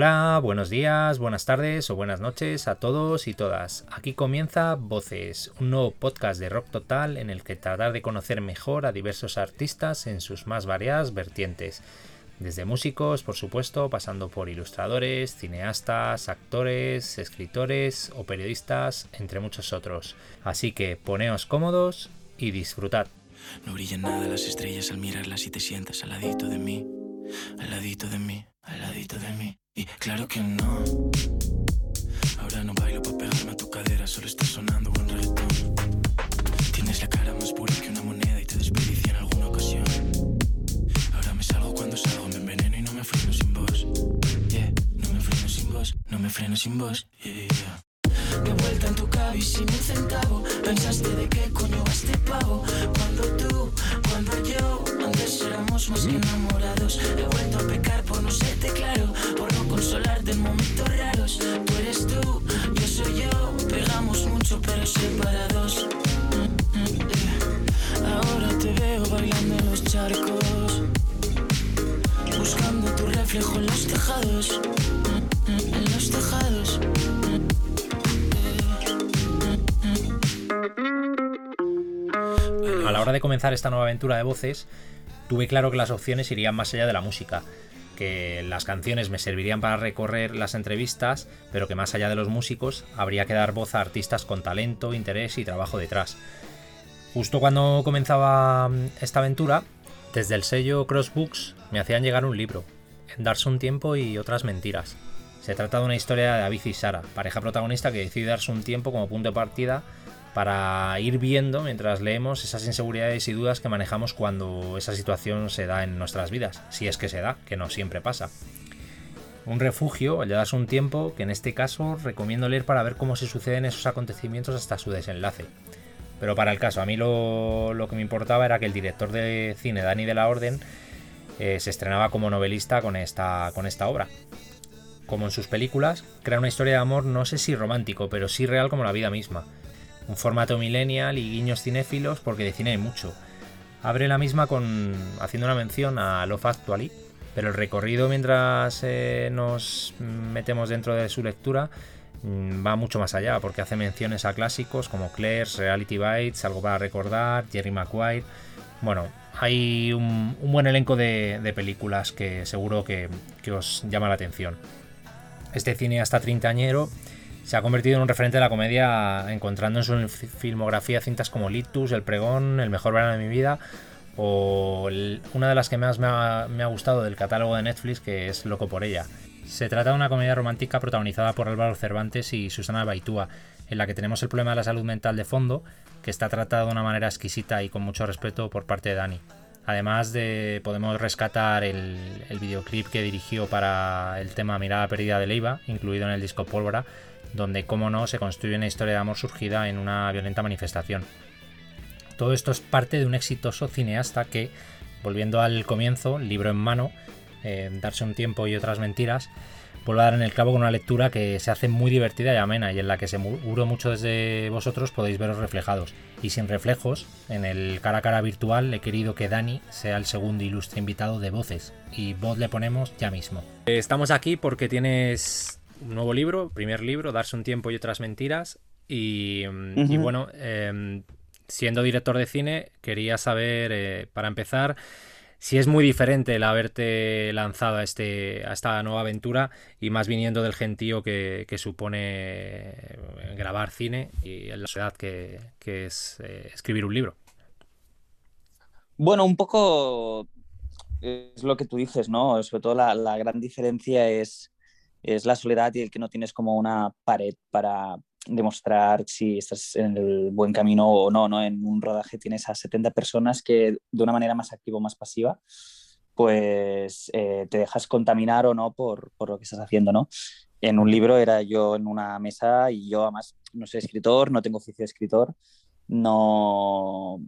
Hola, buenos días, buenas tardes o buenas noches a todos y todas. Aquí comienza Voces, un nuevo podcast de rock total en el que tratar de conocer mejor a diversos artistas en sus más variadas vertientes. Desde músicos, por supuesto, pasando por ilustradores, cineastas, actores, escritores o periodistas, entre muchos otros. Así que poneos cómodos y disfrutad. No brillan nada las estrellas al mirarlas y te sientas al ladito de mí, al ladito de mí, al ladito de mí. Y claro que no. Ahora no bailo para pegarme a tu cadera, solo está sonando buen reggaetón. Tienes la cara más pura que una moneda y te desperdicia en alguna ocasión. Ahora me salgo cuando salgo, me enveneno y no me freno sin vos. Yeah, no me freno sin vos, no me freno sin vos. Comenzar esta nueva aventura de voces, tuve claro que las opciones irían más allá de la música, que las canciones me servirían para recorrer las entrevistas, pero que más allá de los músicos habría que dar voz a artistas con talento, interés y trabajo detrás. Justo cuando comenzaba mm, esta aventura, desde el sello Crossbooks me hacían llegar un libro, En darse un tiempo y otras mentiras. Se trata de una historia de David y Sara, pareja protagonista que decide darse un tiempo como punto de partida para ir viendo mientras leemos esas inseguridades y dudas que manejamos cuando esa situación se da en nuestras vidas, si es que se da, que no siempre pasa. Un refugio, el de darse un tiempo, que en este caso recomiendo leer para ver cómo se suceden esos acontecimientos hasta su desenlace. Pero para el caso, a mí lo, que me importaba era que el director de cine, Dani de la Orden, eh, se estrenaba como novelista con esta, con esta obra. Como en sus películas, crea una historia de amor no sé si romántico, pero sí real como la vida misma un formato millennial y guiños cinéfilos porque de cine hay mucho. Abre la misma con haciendo una mención a Love Actually, pero el recorrido mientras eh, nos metemos dentro de su lectura mm, va mucho más allá porque hace menciones a clásicos como Claire's, Reality Bites, Algo para recordar, Jerry Maguire. Bueno, hay un, buen elenco de, películas que seguro que, os llama la atención. Este cine hasta treintañero se ha convertido en un referente de la comedia, encontrando en su filmografía cintas como Litus, El Pregón, El Mejor Verano de mi Vida, o una de las que más me ha, me ha, gustado del catálogo de Netflix, que es Loco por ella. Se trata de una comedia romántica protagonizada por Álvaro Cervantes y Susana Baitúa, en la que tenemos el problema de la salud mental de fondo, que está tratado de una manera exquisita y con mucho respeto por parte de Dani. Además de podemos rescatar el, el videoclip que dirigió para el tema Mirada Perdida de Leiva, incluido en el disco Pólvora, donde, como no, se construye una historia de amor surgida en una violenta manifestación. Todo esto es parte de un exitoso cineasta que, volviendo al comienzo, libro en mano, eh, darse un tiempo y otras mentiras, vuelve a dar en el clavo con una lectura que se hace muy divertida y amena y en la que seguro mucho desde vosotros podéis veros reflejados. Y sin reflejos, en el cara a cara virtual he querido que Dani sea el segundo ilustre invitado de voces y voz le ponemos ya mismo. Estamos aquí porque tienes un nuevo libro, primer libro, Darse un tiempo y otras mentiras. Y, uh -huh. y bueno, eh, siendo director de cine, quería saber, eh, para empezar, si es muy diferente el haberte lanzado a, este, a esta nueva aventura y más viniendo del gentío que, que supone grabar cine y en la sociedad que, que es eh, escribir un libro. Bueno, un poco es lo que tú dices, ¿no? Sobre todo la, la gran diferencia es es la soledad y el que no tienes como una pared para demostrar si estás en el buen camino o no, ¿no? En un rodaje tienes a 70 personas que de una manera más activa o más pasiva, pues eh, te dejas contaminar o no por, por, lo que estás haciendo, ¿no? En un libro era yo en una mesa y yo además no soy escritor, no tengo oficio de escritor, no...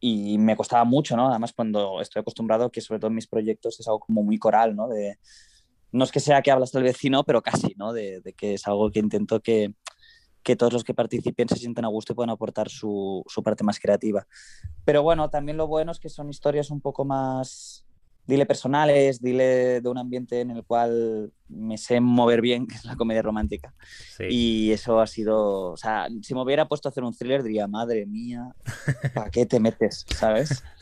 Y me costaba mucho, ¿no? Además cuando estoy acostumbrado que sobre todo en mis proyectos es algo como muy coral, ¿no? No es que sea que hablas al vecino, pero casi, ¿no? De, de que es algo que intento que, que, todos los que participen se sientan a gusto y puedan aportar su, su, parte más creativa. Pero bueno, también lo bueno es que son historias un poco más, dile personales, dile de un ambiente en el cual me sé mover bien, que es la comedia romántica. Y eso ha sido, o sea, si me hubiera puesto a hacer un thriller diría, madre mía, ¿para qué te metes? ¿Sabes?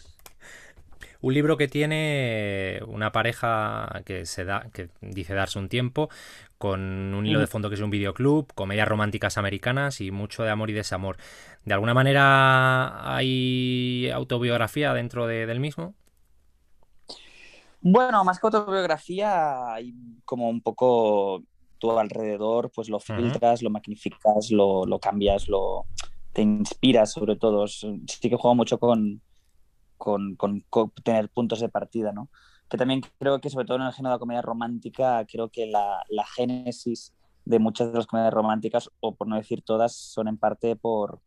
Un libro que tiene una pareja que se da, que dice darse un tiempo, con un hilo de mm. fondo que es un videoclub, comedias románticas americanas y mucho de amor y desamor. ¿De alguna manera hay autobiografía dentro del mismo? Bueno, más que autobiografía, hay como un poco tu alrededor, pues lo filtras, lo magnificas, lo, cambias, lo te inspiras sobre todo. Sí que juego mucho con, con, tener puntos de partida, ¿no? Que también creo que sobre todo en el género de la comedia romántica, creo que la, la génesis de muchas de las comedias románticas, o por no decir todas, son en parte por,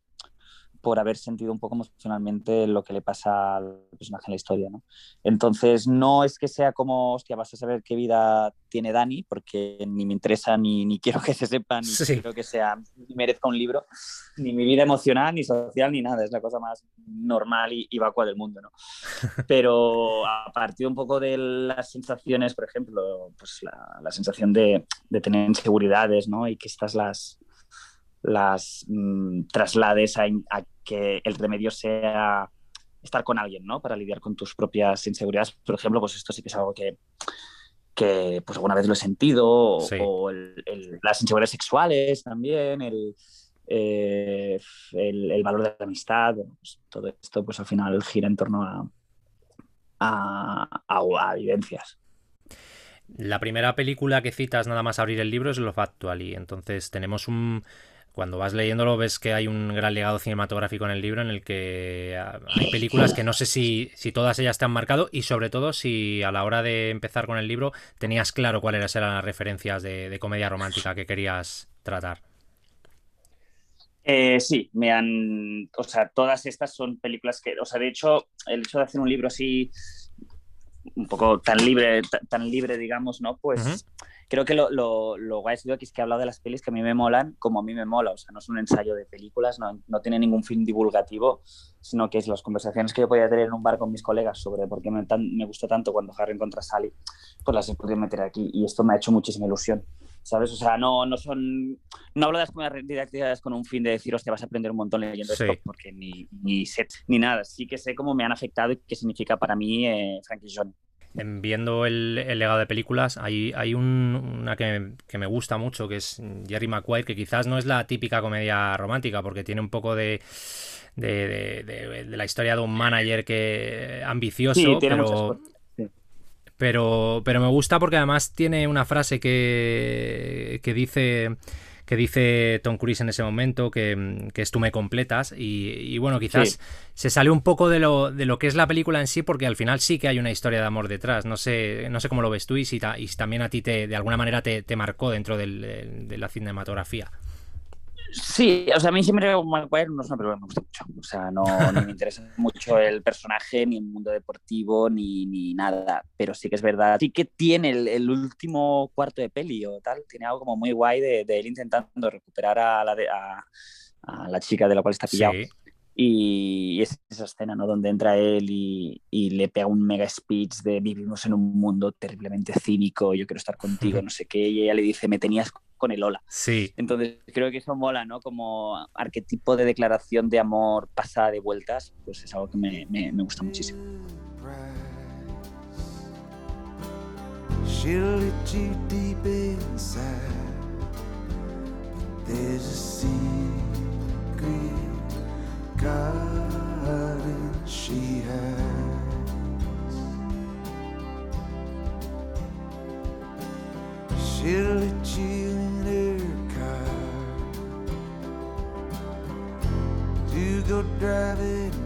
por haber sentido un poco emocionalmente lo que le pasa al personaje en la historia. ¿no? Entonces, no es que sea como, hostia, vas a saber qué vida tiene Dani, porque ni me interesa, ni, ni quiero que se sepa, ni quiero que sea, ni merezca un libro, ni mi vida emocional, ni social, ni nada. Es la cosa más normal y, y vacua del mundo. ¿no? Pero a partir un poco de las sensaciones, por ejemplo, pues la, la sensación de, de tener inseguridades, ¿no? Y que estas las las mm, traslades a, que el remedio sea estar con alguien, ¿no? Para lidiar con tus propias inseguridades. Por ejemplo, pues esto sí que es algo que, que pues alguna vez lo he sentido, o, las inseguridades sexuales también, el, eh, el, valor de la amistad, pues todo esto pues al final gira en torno a, a, a, a vivencias. La primera película que citas nada más abrir el libro es Love Actually, entonces tenemos un, cuando vas leyéndolo ves que hay un gran legado cinematográfico en el libro en el que ah, hay películas que no sé si, si todas ellas te han marcado y sobre todo si a la hora de empezar con el libro tenías claro cuáles eran las referencias de, comedia romántica que querías tratar. Eh, sí, me han. O sea, todas estas son películas que. O sea, de hecho, el hecho de hacer un libro así, un poco tan libre, tan libre, digamos, ¿no? Pues creo que lo, lo, lo guay es que he hablado de las pelis que a mí me molan como a mí me mola. O sea, no es un ensayo de películas, no, no tiene ningún fin divulgativo, sino que es las conversaciones que yo podía tener en un bar con mis colegas sobre por qué me, me gustó tanto cuando Harry encontra a Sally, pues las he podido meter aquí. Y esto me ha hecho muchísima ilusión. ¿Sabes? O sea, no, no son. No hablo de las comedias didácticas con un fin de decir, hostia, vas a aprender un montón leyendo esto, porque ni, ni sé, ni nada. Sí que sé cómo me han afectado y qué significa para mí eh, Frankie John viendo el, legado de películas, hay, hay una que, me gusta mucho, que es Jerry Maguire, que quizás no es la típica comedia romántica, porque tiene un poco de, de, la historia de un manager que ambicioso, pero, pero, pero me gusta porque además tiene una frase que, que dice que dice Tom Cruise en ese momento, que, es tú me completas. Y, bueno, quizás se sale un poco de lo, de lo que es la película en sí, porque al final sí que hay una historia de amor detrás. No sé, no sé cómo lo ves tú y si, y también a ti te, de alguna manera te, marcó dentro de la cinematografía. Sí, o sea, a mí siempre no es una película que me gusta mucho. O sea, no, me interesa mucho el personaje, ni el mundo deportivo, ni, ni, nada. Pero sí que es verdad. Sí que tiene el, último cuarto de peli o tal. Tiene algo como muy guay de, él intentando recuperar a la, a, la chica de la cual está pillado. Y es esa escena, ¿no? Donde entra él y, y, le pega un mega speech de vivimos en un mundo terriblemente cínico, yo quiero estar contigo, no sé qué. Y ella le dice, me tenías con el hola. Sí. Entonces creo que eso mola, ¿no? Como arquetipo de declaración de amor pasada de vueltas, pues es algo que me, me, me gusta muchísimo. she has. She'll let you driving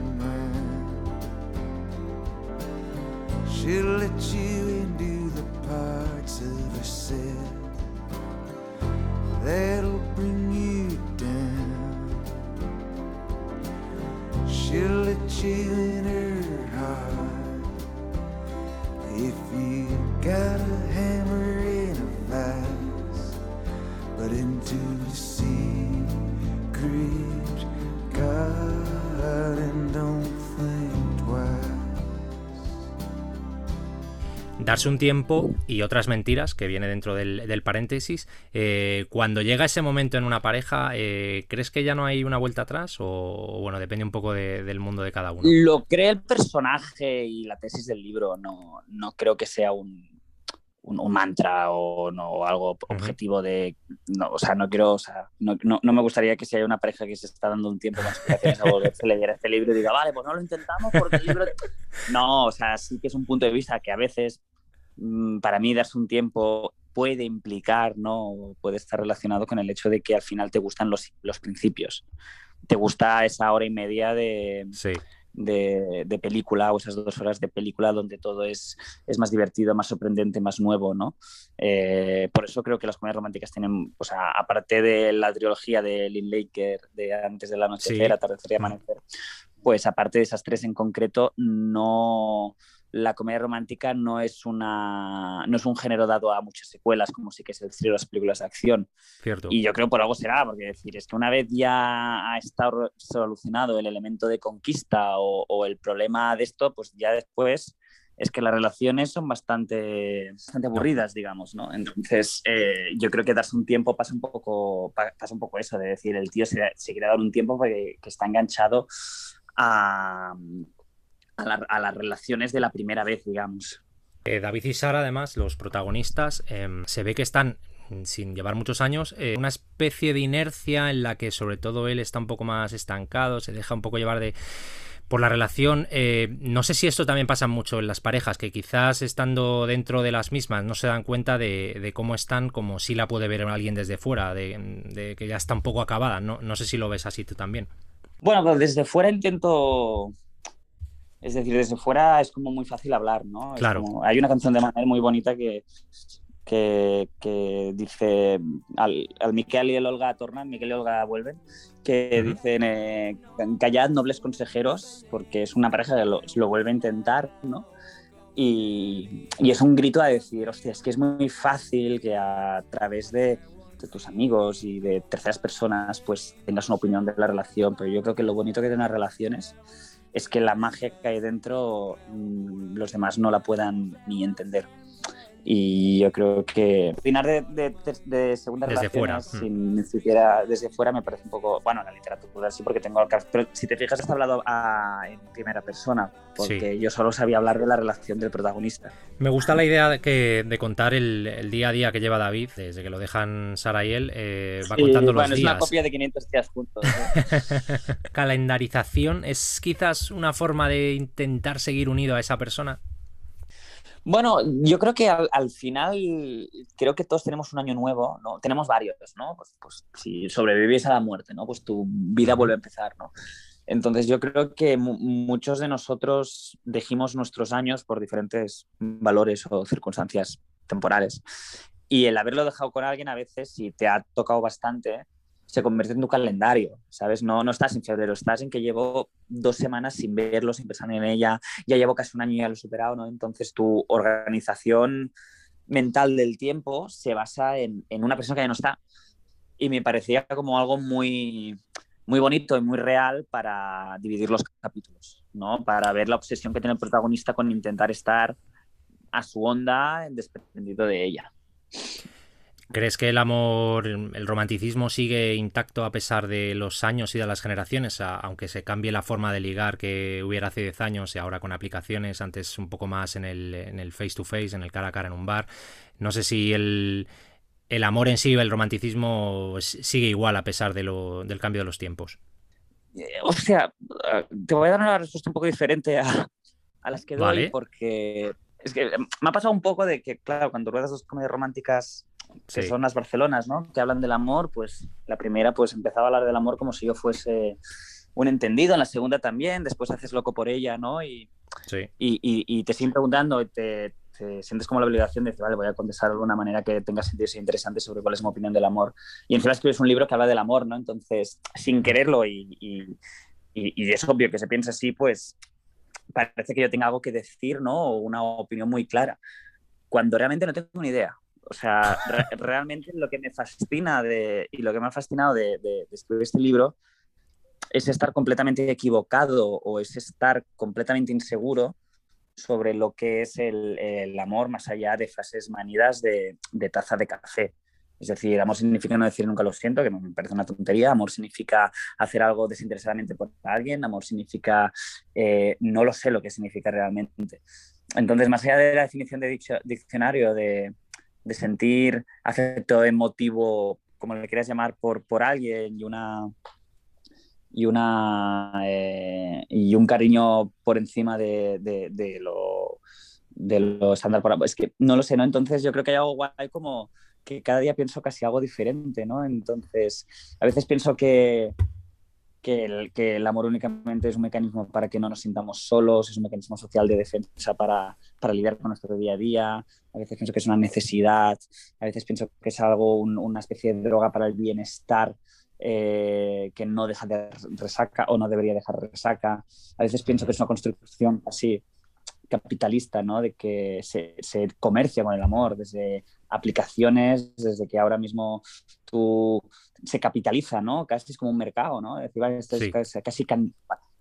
darse un tiempo y otras mentiras, que viene dentro del, paréntesis. Eh, cuando llega ese momento en una pareja, eh, ¿crees que ya no hay una vuelta atrás? O bueno, depende un poco del mundo de cada uno. Lo cree el personaje y la tesis del libro. No, no creo que sea un, un, mantra o no algo objetivo de no, o sea, no quiero, o sea, no, no, no, me gustaría que si hay una pareja que se está dando un tiempo más a volverse a leer este libro y diga, vale, pues no lo intentamos porque el libro... No, o sea, sí que es un punto de vista que a veces para mí darse un tiempo puede implicar, ¿no? Puede estar relacionado con el hecho de que al final te gustan los, los principios. Te gusta esa hora y media de, sí de, película o esas dos horas de película donde todo es, es más divertido, más sorprendente, más nuevo, ¿no? Eh, por eso creo que las comedias románticas tienen, o sea, aparte de la trilogía de Lynn Laker, de Antes de la Anochecer, Atardecer y Amanecer, pues aparte de esas tres en concreto, no la comedia romántica no es, una, no es un género dado a muchas secuelas, como sí que es el cine de las películas de acción. Cierto. Y yo creo por algo será, porque decir, es que una vez ya ha estado solucionado el elemento de conquista o, el problema de esto, pues ya después es que las relaciones son bastante, bastante aburridas, digamos, ¿no? Entonces, eh, yo creo que darse un tiempo pasa un poco, pasa un poco eso, de decir, el tío se, se quiere dar un tiempo porque que está enganchado a a, las relaciones de la primera vez, digamos. Eh, David y Sara, además, los protagonistas, em, se ve que están sin llevar muchos años, eh, una especie de inercia en la que sobre todo él está un poco más estancado, se deja un poco llevar de por la relación. Eh, no sé si esto también pasa mucho en las parejas, que quizás estando dentro de las mismas no se dan cuenta de, cómo están, como si la puede ver alguien desde fuera, de, que ya está un poco acabada. No, no sé si lo ves así tú también. Bueno, pues desde fuera intento es decir, desde fuera es como muy fácil hablar, ¿no? Claro. hay una canción de Manuel muy bonita que, que, dice al, al, Miquel y el Olga tornan, Miquel y Olga vuelven, que dicen eh, callad nobles consejeros, porque es una pareja que lo, lo vuelve a intentar, ¿no? Y, y, es un grito a decir, hostia, es que es muy fácil que a través de, de, tus amigos y de terceras personas pues tengas una opinión de la relación, pero yo creo que lo bonito que tienen las relaciones es que la magia que hay dentro mm, los demás no la puedan ni entender. Y yo creo que opinar de, de, de, segunda desde fuera. sin ni siquiera desde fuera me parece un poco, bueno, la literatura sí, porque tengo pero si te fijas, has hablado en primera persona, porque yo solo sabía hablar de la relación del protagonista. Me gusta la idea de, que, de contar el, día a día que lleva David, desde que lo dejan Sara y él, eh, va contando los días. Es una copia de 500 días juntos. Calendarización es quizás una forma de intentar seguir unido a esa persona. Bueno, yo creo que al, final, creo que todos tenemos un año nuevo, ¿no? Tenemos varios, ¿no? Pues, pues, si sobrevives a la muerte, ¿no? Pues tu vida vuelve a empezar, ¿no? Entonces yo creo que muchos de nosotros dejimos nuestros años por diferentes valores o circunstancias temporales. Y el haberlo dejado con alguien a veces, si te ha tocado bastante, se convierte en tu calendario, ¿sabes? No, no estás en febrero, estás en que llevo dos semanas sin verlo, sin pensar en ella, ya llevo casi un año y ya lo he superado, ¿no? Entonces tu organización mental del tiempo se basa en, en una persona que ya no está. Y me parecía como algo muy, muy bonito y muy real para dividir los capítulos, ¿no? Para ver la obsesión que tiene el protagonista con intentar estar a su onda desprendido de ella. ¿Crees que el amor, el romanticismo sigue intacto a pesar de los años y de las generaciones? aunque se cambie la forma de ligar que hubiera hace 10 años y ahora con aplicaciones, antes un poco más en el, en el face to face, en el cara a cara en un bar. No sé si el, el amor en sí, el romanticismo sigue igual a pesar de lo, del cambio de los tiempos. Eh, o sea, te voy a dar una respuesta un poco diferente a, a las que doy porque es que me ha pasado un poco de que, claro, cuando ruedas dos comedias románticas que son las Barcelonas, ¿no? Que hablan del amor, pues la primera pues empezaba a hablar del amor como si yo fuese un entendido, en la segunda también, después haces loco por ella, ¿no? Y, y, te siguen preguntando, te, te, sientes como la obligación de decir, vale, voy a contestar de alguna manera que tenga sentido interesante sobre cuál es mi opinión del amor. Y encima escribes un libro que habla del amor, ¿no? Entonces, sin quererlo y, y es obvio que se piensa así, pues parece que yo tenga algo que decir, ¿no? O una opinión muy clara, cuando realmente no tengo ni idea. O sea, realmente lo que me fascina de, y lo que me ha fascinado de, escribir este libro es estar completamente equivocado o es estar completamente inseguro sobre lo que es el, amor más allá de frases manidas de, taza de café. Es decir, amor significa no decir nunca lo siento, que me parece una tontería. Amor significa hacer algo desinteresadamente por alguien. Amor significa eh, no lo sé lo que significa realmente. Entonces, más allá de la definición de diccionario de, de sentir afecto emotivo, como le quieras llamar, por, por alguien y una, y, una, eh, y un cariño por encima de, de, lo, de lo estándar. Por, es que no lo sé, ¿no? Entonces yo creo que hay algo guay como que cada día pienso casi algo diferente, ¿no? Entonces, a veces pienso que, que el, que el, amor únicamente es un mecanismo para que no nos sintamos solos, es un mecanismo social de defensa para, para lidiar con nuestro día a día, a veces pienso que es una necesidad, a veces pienso que es algo, una especie de droga para el bienestar eh, que no deja de resaca o no debería dejar resaca. A veces pienso que es una construcción así capitalista, ¿no? De que se, se, comercia con el amor, desde aplicaciones, desde que ahora mismo tú se capitaliza, ¿no? Casi es como un mercado, ¿no? Es decir, esto es casi,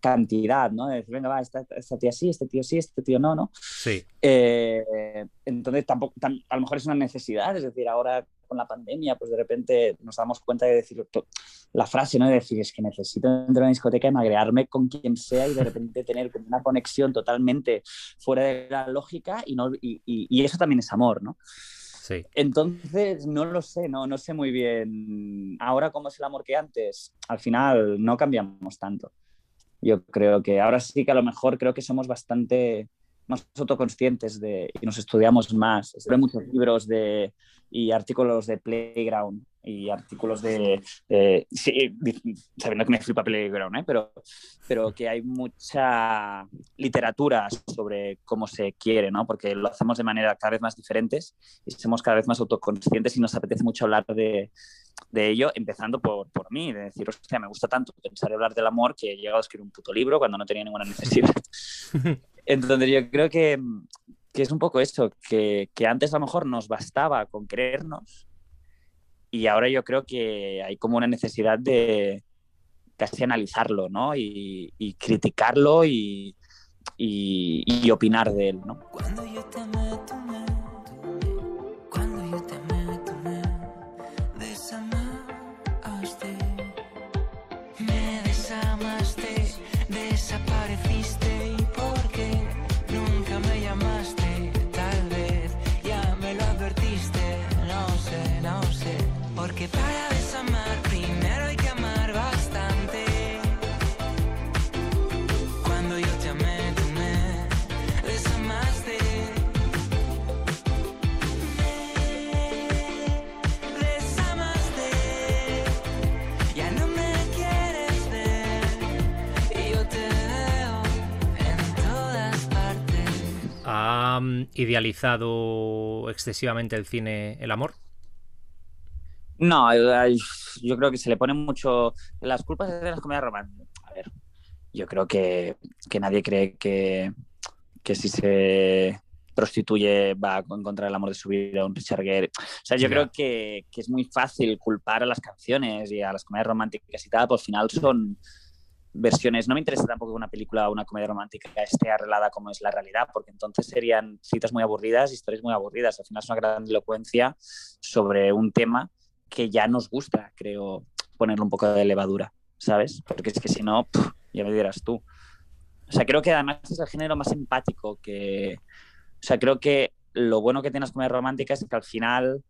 cantidad, ¿no? De decir, venga, va, esta, tía sí, este tío sí, este tío no, ¿no? Sí. Eh, entonces, tampoco, a lo mejor es una necesidad, es decir, ahora con la pandemia, pues de repente nos damos cuenta de decir la frase, ¿no? De decir, es que necesito entrar a una discoteca y magrearme con quien sea y de repente tener como una conexión totalmente fuera de la lógica y, no, y, y, eso también es amor, ¿no? Entonces, no lo sé, no, no sé muy bien. Ahora, ¿cómo es el amor que antes? Al final, no cambiamos tanto. Yo creo que ahora sí que a lo mejor creo que somos bastante más autoconscientes de, y nos estudiamos más. Hay muchos libros de, y artículos de Playground y artículos de, sí, sabiendo que me flipa Playground, ¿eh? pero, pero que hay mucha literatura sobre cómo se quiere, ¿no? porque lo hacemos de manera cada vez más diferentes y somos cada vez más autoconscientes y nos apetece mucho hablar de, de ello, empezando por, por mí, de decir, hostia, me gusta tanto pensar y hablar del amor que he llegado a escribir un puto libro cuando no tenía ninguna necesidad. Entonces yo creo que, que es un poco eso, que, que, antes a lo mejor nos bastaba con creernos y ahora yo creo que hay como una necesidad de casi analizarlo, ¿no? Y, criticarlo y, y, opinar de él, ¿no? ¿Ha idealizado excesivamente el cine el amor? No, yo creo que se le pone mucho las culpas de las comedias románticas. A ver, yo creo que, que nadie cree que, que, si se prostituye va a encontrar el amor de su vida un Richard Gere. O sea, yo creo que, que, es muy fácil culpar a las canciones y a las comedias románticas y tal, pues al final son versiones. No me interesa tampoco que una película o una comedia romántica esté arreglada como es la realidad, porque entonces serían citas muy aburridas, historias muy aburridas. Al final es una gran elocuencia sobre un tema que ya nos gusta, creo, ponerle un poco de levadura, ¿sabes? Porque es que si no, ya me dirás tú. O sea, creo que además es el género más empático que... O sea, creo que lo bueno que tienes como romántica es que al final,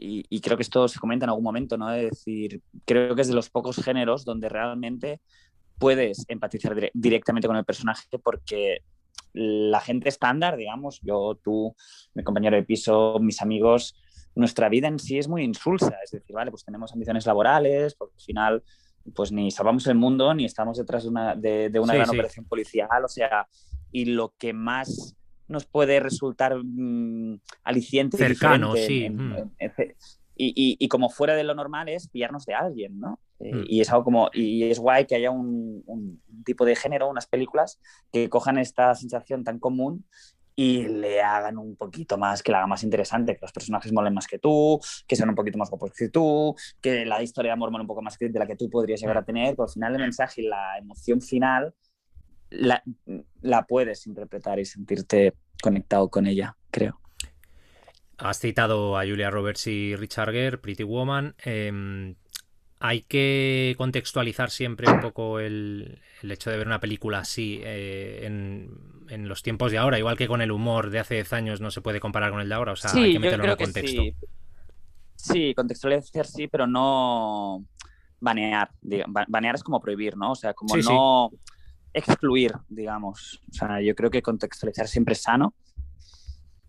y, creo que esto se comenta en algún momento, ¿no? Es decir, creo que es de los pocos géneros donde realmente puedes empatizar directamente con el personaje porque la gente estándar, digamos, yo, tú, mi compañero de piso, mis amigos, nuestra vida en sí es muy insulsa. Es decir, vale, pues tenemos ambiciones laborales, porque al final pues ni salvamos el mundo ni estamos detrás de una, de, una gran operación policial, o sea, y lo que más nos puede resultar mm, aliciente cercano, sí. Mm. y, y, como fuera de lo normal es pillarnos de alguien, ¿no? Eh, mm. y es algo como, y es guay que haya un, un, tipo de género, unas películas que cojan esta sensación tan común y le hagan un poquito más, que la haga más interesante, que los personajes molen más que tú, que sean un poquito más guapos que tú, que la historia de amor mole un poco más que de la que tú podrías llegar a tener, pero al final el mensaje y la emoción final la, la puedes interpretar y sentirte conectado con ella, creo. Has citado a Julia Roberts y Richard Gere, Pretty Woman. Em, hay que contextualizar siempre un poco el, hecho de ver una película así eh, en, los tiempos de ahora, igual que con el humor de hace 10 años no se puede comparar con el de ahora, o sea, hay que meterlo en contexto. Sí. sí. contextualizar sí, pero no banear. Banear es como prohibir, ¿no? O sea, como no excluir, digamos. O sea, yo creo que contextualizar siempre es sano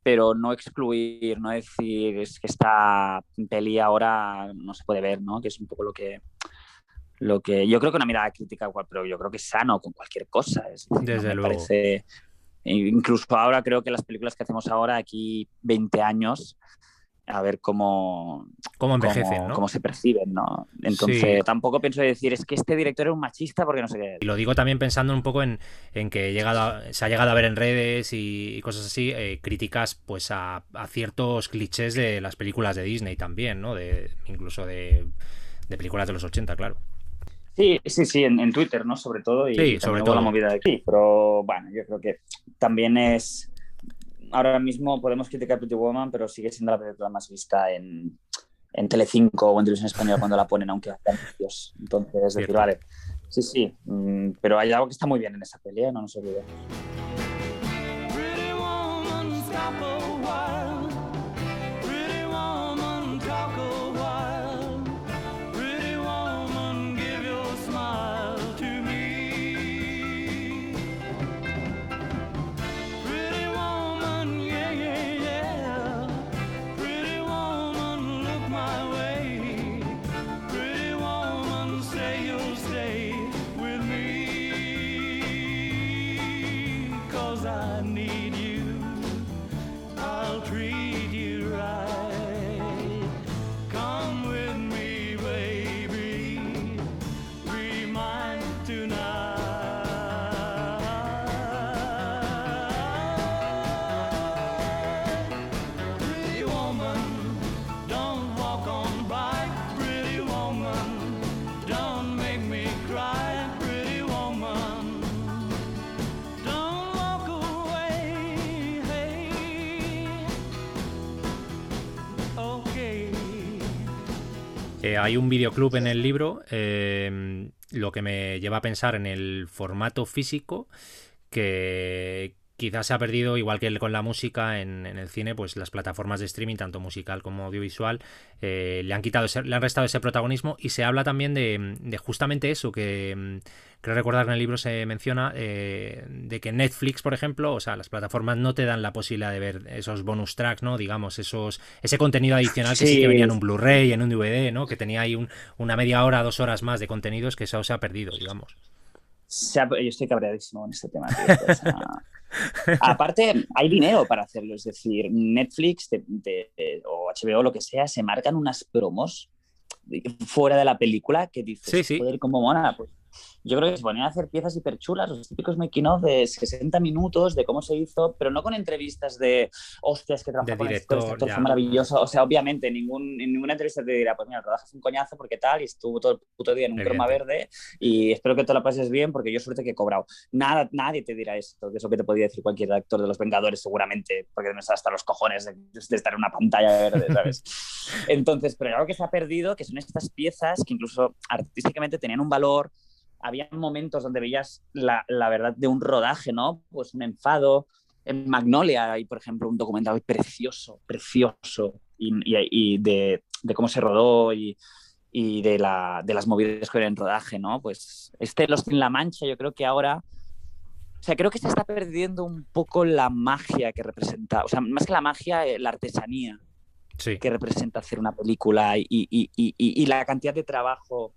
pero no excluir, no decir es que esta peli ahora no se puede ver, ¿no? Que es un poco lo que lo que yo creo que una mirada crítica pero yo creo que es sano con cualquier cosa. Desde luego. Parece, incluso ahora creo que las películas que hacemos ahora aquí 20 años a ver cómo, cómo envejecen, cómo, se perciben, ¿no? Entonces, tampoco pienso decir, es que este director es un machista porque no sé qué. Y lo digo también pensando un poco en, que llegado se ha llegado a ver en redes y, cosas así, eh, críticas pues a, ciertos clichés de las películas de Disney también, ¿no? De, incluso de, películas de los 80, claro. Sí, sí, sí, en, Twitter, ¿no? Sobre todo. Y sí, sobre todo. la movida de aquí. Pero bueno, yo creo que también es ahora mismo podemos criticar Pretty Woman, pero sigue siendo la película más vista en, en Telecinco o en Televisión Española cuando la ponen, aunque haya anuncios. Entonces, es decir, vale, sí, sí, mm, pero hay algo que está muy bien en esa pelea, ¿eh? no nos olvidemos. Hay un videoclub en el libro, em, lo que me lleva a pensar en el formato físico que quizás se ha perdido, igual que con la música en, el cine, pues las plataformas de streaming, tanto musical como audiovisual, eh, le han quitado, le han restado ese protagonismo y se habla también de, de justamente eso que em, creo recordar que en el libro se menciona eh, de que Netflix, por ejemplo, o sea, las plataformas no te dan la posibilidad de ver esos bonus tracks, ¿no? Digamos, esos, ese contenido adicional que sí, que venía en un Blu-ray, en un DVD, ¿no? Que tenía ahí una media hora, dos horas más de contenidos que eso se ha perdido, digamos. Yo estoy cabreadísimo en este tema. Aparte, hay dinero para hacerlo, es decir, Netflix o HBO, lo que sea, se marcan unas promos fuera de la película que dices, sí, joder, cómo mona, pues yo creo que se ponían a hacer piezas hiperchulas, los típicos making of de 60 minutos de cómo se hizo, pero no con entrevistas de hostias que trabaja con este director, fue maravilloso. O sea, obviamente, ningún, en ninguna entrevista te dirá, pues mira, trabajas un coñazo porque tal, y estuvo todo el puto día en un croma verde, y espero que te lo pases bien porque yo suerte que he cobrado. Nada, nadie te dirá esto, que es lo que te podría decir cualquier actor de los Vengadores, seguramente, porque no está hasta los cojones de, estar en una pantalla verde, ¿sabes? Entonces, pero algo que se ha perdido, que son estas piezas que incluso artísticamente tenían un valor había momentos donde veías la, la, verdad de un rodaje, ¿no? Pues un enfado. En Magnolia hay, por ejemplo, un documental precioso, precioso, y, y, de, de, cómo se rodó y, y de, la, de, las movidas que había en rodaje, ¿no? Pues este Los en la Mancha, yo creo que ahora... O sea, creo que se está perdiendo un poco la magia que representa, o sea, más que la magia, eh, la artesanía sí. que representa hacer una película y, y la cantidad de trabajo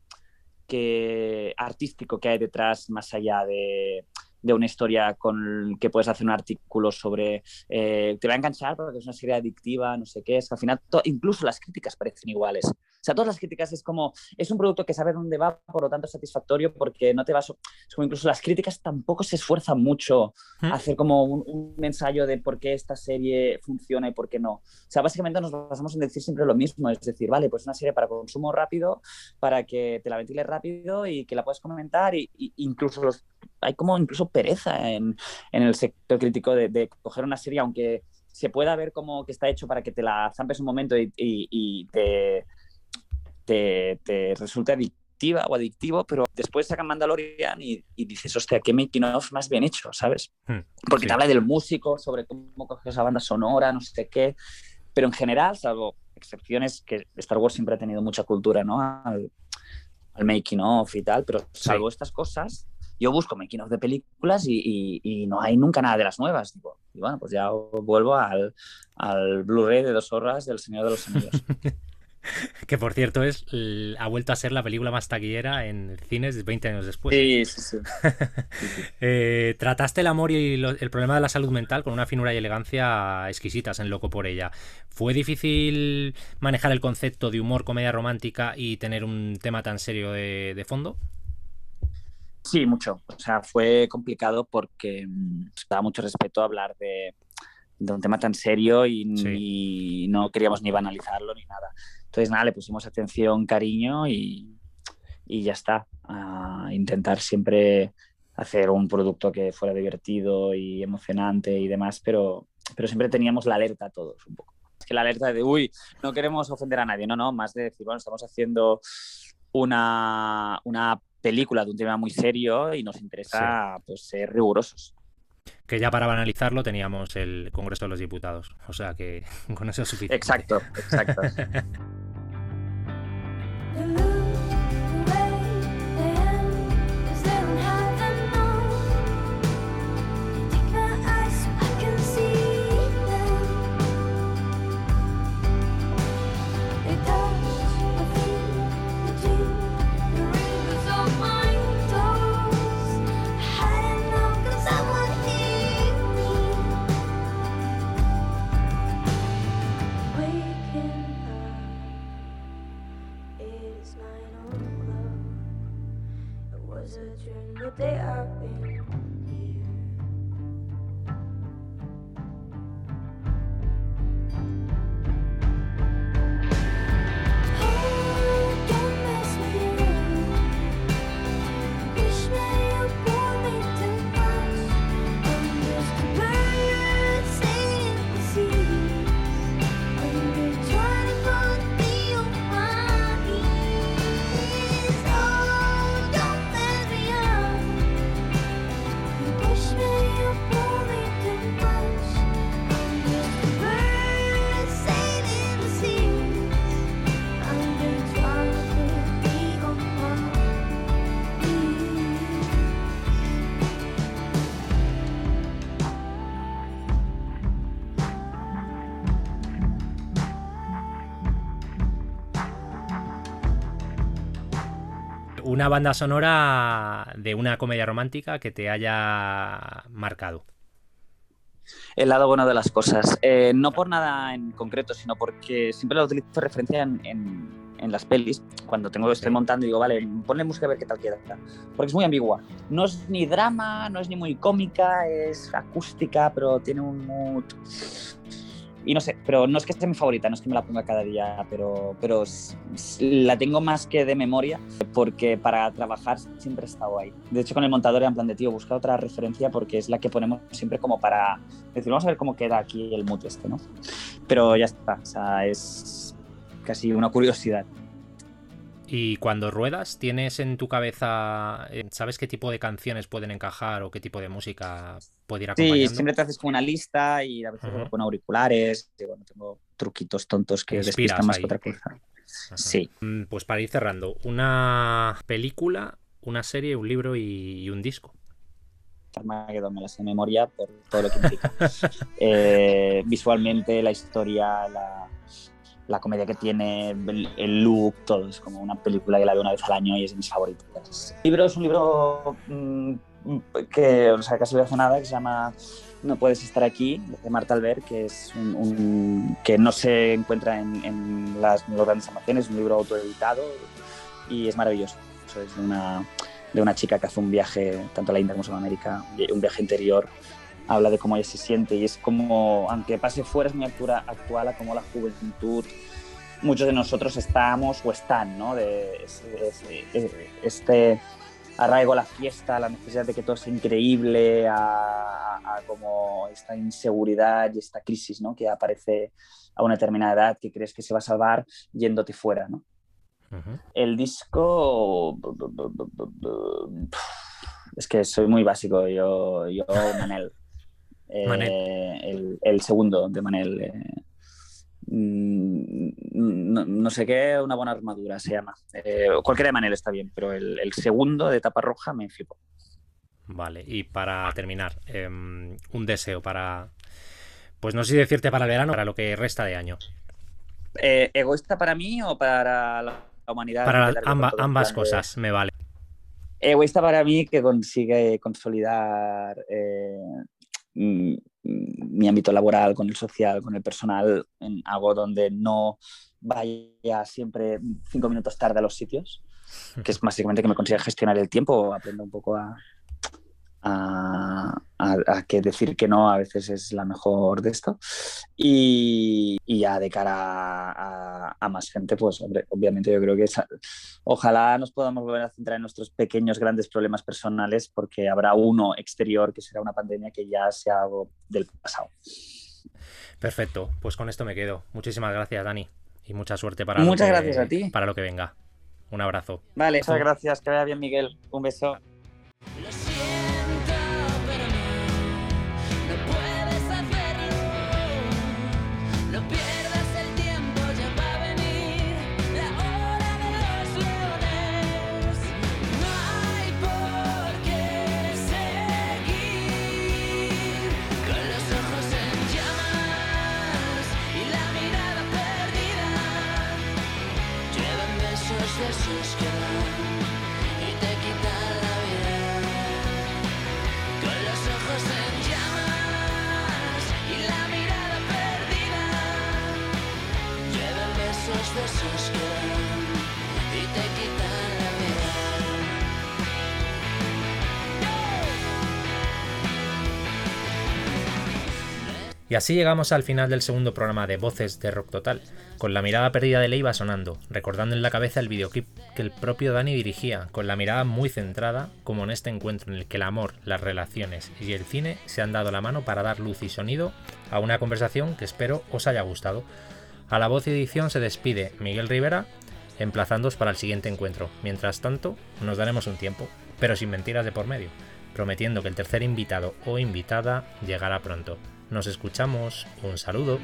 que, artístico que hay detrás, más allá de, de una historia con que puedes hacer un artículo sobre eh, te va a enganchar porque es una serie adictiva, no sé qué, es al final incluso las críticas parecen iguales. O sea, todas las críticas es como, es un producto que sabe dónde va, por lo tanto es satisfactorio porque no te vas, es como incluso las críticas tampoco se esfuerzan mucho a hacer como un, ensayo de por qué esta serie funciona y por qué no. O sea, básicamente nos basamos en decir siempre lo mismo, es decir, vale, pues una serie para consumo rápido, para que te la ventiles rápido y que la puedas comentar y, incluso los, hay como incluso pereza en, el sector crítico de, coger una serie, aunque se pueda ver como que está hecho para que te la zampes un momento y, te, te, resulte adictiva o adictivo, pero después sacan Mandalorian y, dices, hostia, qué making of más bien hecho, ¿sabes? Hmm, Porque te habla del músico, sobre cómo coges esa banda sonora, no sé qué, pero en general, salvo excepciones, que Star Wars siempre ha tenido mucha cultura, ¿no? Al, making of y tal, pero salvo estas cosas, yo busco making of de películas y, no hay nunca nada de las nuevas. y bueno, pues ya vuelvo al, al Blu-ray de dos horas del Señor de los Anillos. que por cierto es ha vuelto a ser la película más taquillera en cines 20 años después. Sí, sí, sí. Eh, trataste el amor y el problema de la salud mental con una finura y elegancia exquisitas en Loco por ella. ¿Fue difícil manejar el concepto de humor, comedia romántica y tener un tema tan serio de fondo? Sí, mucho. O sea, fue complicado porque mm, daba mucho respeto hablar de, un tema tan serio y, no queríamos ni banalizarlo ni nada. Entonces, nada, le pusimos atención, cariño y, ya está. A intentar siempre hacer un producto que fuera divertido y emocionante y demás, pero, pero siempre teníamos la alerta a todos un poco. Es que la alerta de, uy, no queremos ofender a nadie, no, no, más de decir, bueno, estamos haciendo una, una película de un tema muy serio y nos interesa pues, ser rigurosos. Que ya para banalizarlo teníamos el Congreso de los Diputados. O sea que con eso es suficiente. Exacto, exacto. una banda sonora de una comedia romántica que te haya marcado. El lado bueno de las cosas. Eh, no por nada en concreto, sino porque siempre lo utilizo referencia en, las pelis. Cuando tengo estoy montando y digo, vale, ponle música a ver qué tal queda. Porque es muy ambigua. No es ni drama, no es ni muy cómica, es acústica, pero tiene un mood y no sé, pero no es que sea mi favorita, no es que me la ponga cada día, pero, pero la tengo más que de memoria porque para trabajar siempre he estado ahí. De hecho, con el montador era en plan de, tío, busca otra referencia porque es la que ponemos siempre como para decir, vamos a ver cómo queda aquí el mood este, ¿no? Pero ya está, o sea, es casi una curiosidad. Y cuando ruedas, ¿tienes en tu cabeza, eh, sabes qué tipo de canciones pueden encajar o qué tipo de música puede ir acompañando? Sí, siempre te haces como una lista y a veces con auriculares. Y bueno, tengo truquitos tontos que despistan más que otra cosa. Sí. Mm, pues para ir cerrando, una película, una serie, un libro y, un disco. Armageddon me las de memoria por todo lo que implica. Eh, visualmente, la historia, la, la comedia que tiene, el, look, todo. Es como una película que la veo una vez al año y es de mis favoritas. El libro es un libro mm, que, o sea, casi hace nada, que se llama No puedes estar aquí, de Marta Albert, que es un, que no se encuentra en, las, grandes almacenes, es un libro autoeditado y es maravilloso. es de una, de una chica que hace un viaje tanto a la India como a América, un viaje interior habla de cómo ella se siente y es como, aunque pase fuera, es muy actual a cómo la juventud, muchos de nosotros estamos o están, ¿no? De, este, arraigo a la fiesta, a la necesidad de que todo sea increíble, a, a como esta inseguridad y esta crisis ¿no? que aparece a una determinada edad que crees que se va a salvar yéndote fuera. ¿no? El disco... Es que soy muy básico, yo, yo Manel. Eh, el, el, segundo de Manel. Eh, mm, no, sé qué, una buena armadura se llama. Eh, cualquiera de Manel está bien, pero el, el, segundo de tapa roja me flipó. Vale, y para terminar, em, un deseo para, pues no sé si decirte para el verano para lo que resta de año. ¿Egoísta para mí o para la humanidad? Para ambas cosas, me vale. Egoísta para mí que consigue consolidar mi ámbito laboral, con el social, con el personal, en algo donde no vaya siempre cinco minutos tarde a los sitios, que es básicamente que me consiga gestionar el tiempo, aprenda un poco a, a, que decir que no a veces es la mejor de esto. Y, ya de cara a, más gente, pues obviamente yo creo que ojalá nos podamos volver a centrar en nuestros pequeños, grandes problemas personales, porque habrá uno exterior que será una pandemia que ya sea algo del pasado. Perfecto, pues con esto me quedo. Muchísimas gracias, Dani. Y mucha suerte para, Muchas gracias a ti. para lo que venga. Un abrazo. Vale, muchas gracias. Que vaya bien, Miguel. Un beso. Y así llegamos al final del segundo programa de Voces de Rock Total, con la mirada perdida de Leiva sonando, recordando en la cabeza el videoclip que el propio Dani dirigía, con la mirada muy centrada, como en este encuentro en el que el amor, las relaciones y el cine se han dado la mano para dar luz y sonido a una conversación que espero os haya gustado. A la voz y edición se despide Miguel Rivera, emplazándoos para el siguiente encuentro. Mientras tanto, nos daremos un tiempo, pero sin mentiras de por medio, prometiendo que el tercer invitado o invitada llegará pronto. Nos escuchamos. Un saludo.